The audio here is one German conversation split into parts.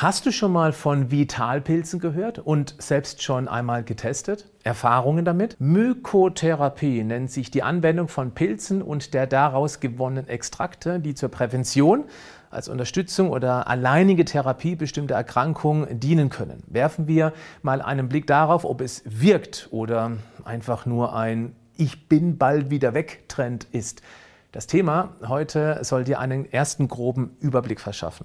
Hast du schon mal von Vitalpilzen gehört und selbst schon einmal getestet? Erfahrungen damit? Mykotherapie nennt sich die Anwendung von Pilzen und der daraus gewonnenen Extrakte, die zur Prävention als Unterstützung oder alleinige Therapie bestimmter Erkrankungen dienen können. Werfen wir mal einen Blick darauf, ob es wirkt oder einfach nur ein Ich bin bald wieder weg Trend ist. Das Thema heute soll dir einen ersten groben Überblick verschaffen.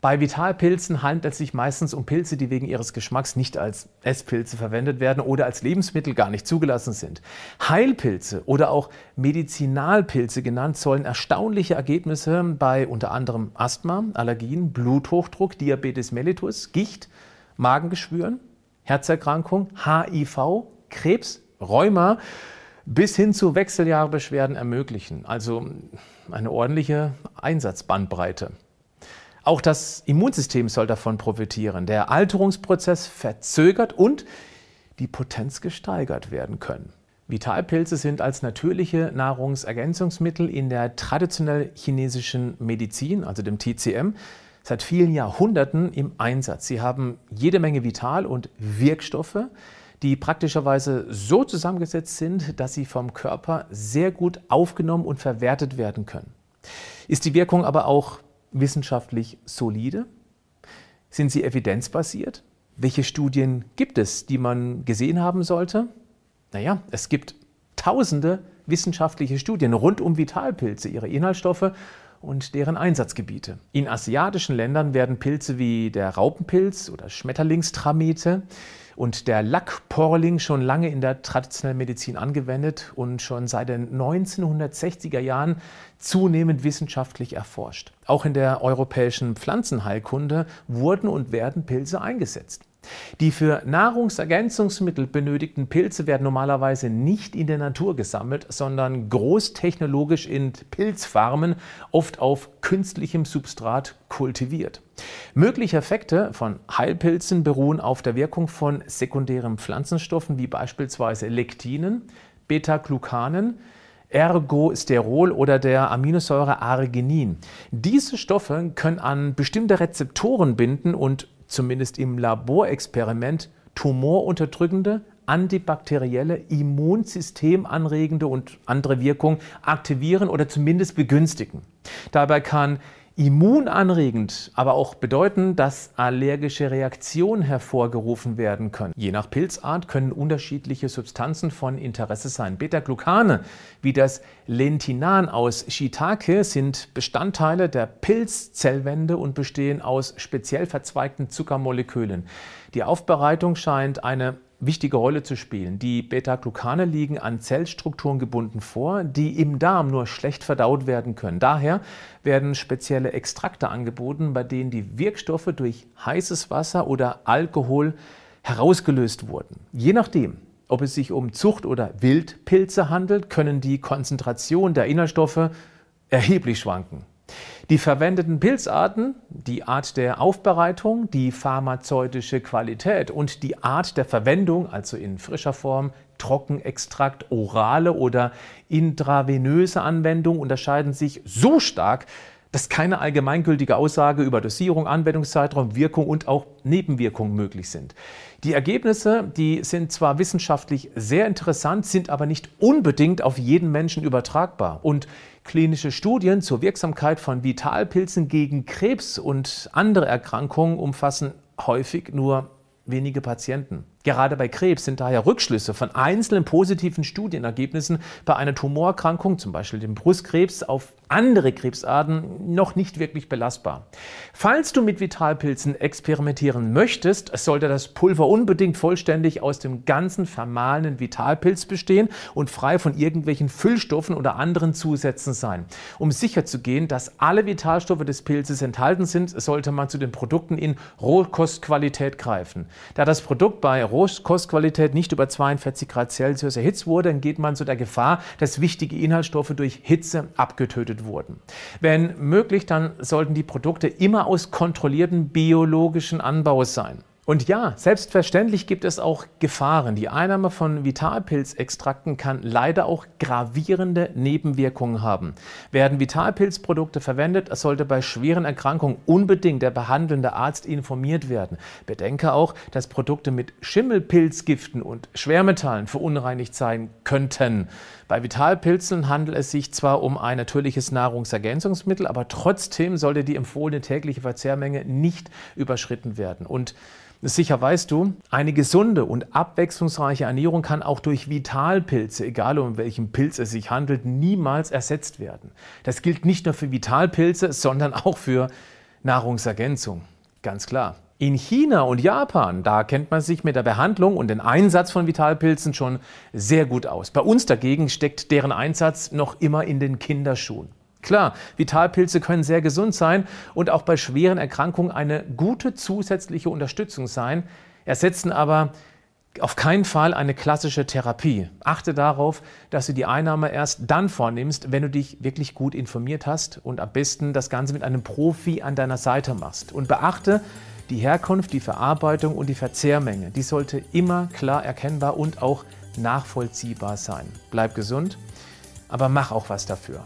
Bei Vitalpilzen handelt es sich meistens um Pilze, die wegen ihres Geschmacks nicht als Esspilze verwendet werden oder als Lebensmittel gar nicht zugelassen sind. Heilpilze oder auch Medizinalpilze genannt sollen erstaunliche Ergebnisse bei unter anderem Asthma, Allergien, Bluthochdruck, Diabetes mellitus, Gicht, Magengeschwüren, Herzerkrankung, HIV, Krebs, Rheuma bis hin zu Wechseljahrebeschwerden ermöglichen. Also eine ordentliche Einsatzbandbreite. Auch das Immunsystem soll davon profitieren. Der Alterungsprozess verzögert und die Potenz gesteigert werden können. Vitalpilze sind als natürliche Nahrungsergänzungsmittel in der traditionell chinesischen Medizin, also dem TCM, seit vielen Jahrhunderten im Einsatz. Sie haben jede Menge Vital- und Wirkstoffe, die praktischerweise so zusammengesetzt sind, dass sie vom Körper sehr gut aufgenommen und verwertet werden können. Ist die Wirkung aber auch wissenschaftlich solide? Sind sie evidenzbasiert? Welche Studien gibt es, die man gesehen haben sollte? Naja, es gibt tausende wissenschaftliche Studien rund um Vitalpilze, ihre Inhaltsstoffe und deren Einsatzgebiete. In asiatischen Ländern werden Pilze wie der Raupenpilz oder Schmetterlingstramete und der Lackporling schon lange in der traditionellen Medizin angewendet und schon seit den 1960er Jahren zunehmend wissenschaftlich erforscht. Auch in der europäischen Pflanzenheilkunde wurden und werden Pilze eingesetzt. Die für Nahrungsergänzungsmittel benötigten Pilze werden normalerweise nicht in der Natur gesammelt, sondern großtechnologisch in Pilzfarmen, oft auf künstlichem Substrat kultiviert. Mögliche Effekte von Heilpilzen beruhen auf der Wirkung von sekundären Pflanzenstoffen wie beispielsweise Lektinen, Beta-Glucanen, Ergosterol oder der Aminosäure Arginin. Diese Stoffe können an bestimmte Rezeptoren binden und zumindest im Laborexperiment, tumorunterdrückende, antibakterielle, immunsystemanregende und andere Wirkungen aktivieren oder zumindest begünstigen. Dabei kann immunanregend, aber auch bedeuten, dass allergische Reaktionen hervorgerufen werden können. Je nach Pilzart können unterschiedliche Substanzen von Interesse sein. Beta-Glucane wie das Lentinan aus Shiitake sind Bestandteile der Pilzzellwände und bestehen aus speziell verzweigten Zuckermolekülen. Die Aufbereitung scheint eine wichtige Rolle zu spielen. Die Beta-Glucane liegen an Zellstrukturen gebunden vor, die im Darm nur schlecht verdaut werden können. Daher werden spezielle Extrakte angeboten, bei denen die Wirkstoffe durch heißes Wasser oder Alkohol herausgelöst wurden. Je nachdem, ob es sich um Zucht- oder Wildpilze handelt, können die Konzentrationen der Inhaltsstoffe erheblich schwanken. Die verwendeten Pilzarten, die Art der Aufbereitung, die pharmazeutische Qualität und die Art der Verwendung, also in frischer Form, Trockenextrakt, orale oder intravenöse Anwendung, unterscheiden sich so stark, dass keine allgemeingültige Aussage über Dosierung, Anwendungszeitraum, Wirkung und auch Nebenwirkungen möglich sind. Die Ergebnisse, die sind zwar wissenschaftlich sehr interessant, sind aber nicht unbedingt auf jeden Menschen übertragbar. Und Klinische Studien zur Wirksamkeit von Vitalpilzen gegen Krebs und andere Erkrankungen umfassen häufig nur wenige Patienten. Gerade bei Krebs sind daher Rückschlüsse von einzelnen positiven Studienergebnissen bei einer Tumorerkrankung, zum Beispiel dem Brustkrebs, auf andere Krebsarten noch nicht wirklich belastbar. Falls du mit Vitalpilzen experimentieren möchtest, sollte das Pulver unbedingt vollständig aus dem ganzen vermahlenen Vitalpilz bestehen und frei von irgendwelchen Füllstoffen oder anderen Zusätzen sein. Um sicherzugehen, dass alle Vitalstoffe des Pilzes enthalten sind, sollte man zu den Produkten in Rohkostqualität greifen. Da das Produkt bei Rohkostqualität nicht über 42 Grad Celsius erhitzt wurde, dann geht man zu der Gefahr, dass wichtige Inhaltsstoffe durch Hitze abgetötet wurden. Wenn möglich, dann sollten die Produkte immer aus kontrollierten biologischen Anbaus sein. Und ja, selbstverständlich gibt es auch Gefahren. Die Einnahme von Vitalpilzextrakten kann leider auch gravierende Nebenwirkungen haben. Werden Vitalpilzprodukte verwendet, sollte bei schweren Erkrankungen unbedingt der behandelnde Arzt informiert werden. Bedenke auch, dass Produkte mit Schimmelpilzgiften und Schwermetallen verunreinigt sein könnten. Bei Vitalpilzen handelt es sich zwar um ein natürliches Nahrungsergänzungsmittel, aber trotzdem sollte die empfohlene tägliche Verzehrmenge nicht überschritten werden. Und Sicher weißt du, eine gesunde und abwechslungsreiche Ernährung kann auch durch Vitalpilze, egal um welchen Pilz es sich handelt, niemals ersetzt werden. Das gilt nicht nur für Vitalpilze, sondern auch für Nahrungsergänzung. Ganz klar. In China und Japan, da kennt man sich mit der Behandlung und dem Einsatz von Vitalpilzen schon sehr gut aus. Bei uns dagegen steckt deren Einsatz noch immer in den Kinderschuhen. Klar, Vitalpilze können sehr gesund sein und auch bei schweren Erkrankungen eine gute zusätzliche Unterstützung sein, ersetzen aber auf keinen Fall eine klassische Therapie. Achte darauf, dass du die Einnahme erst dann vornimmst, wenn du dich wirklich gut informiert hast und am besten das Ganze mit einem Profi an deiner Seite machst. Und beachte, die Herkunft, die Verarbeitung und die Verzehrmenge, die sollte immer klar erkennbar und auch nachvollziehbar sein. Bleib gesund, aber mach auch was dafür.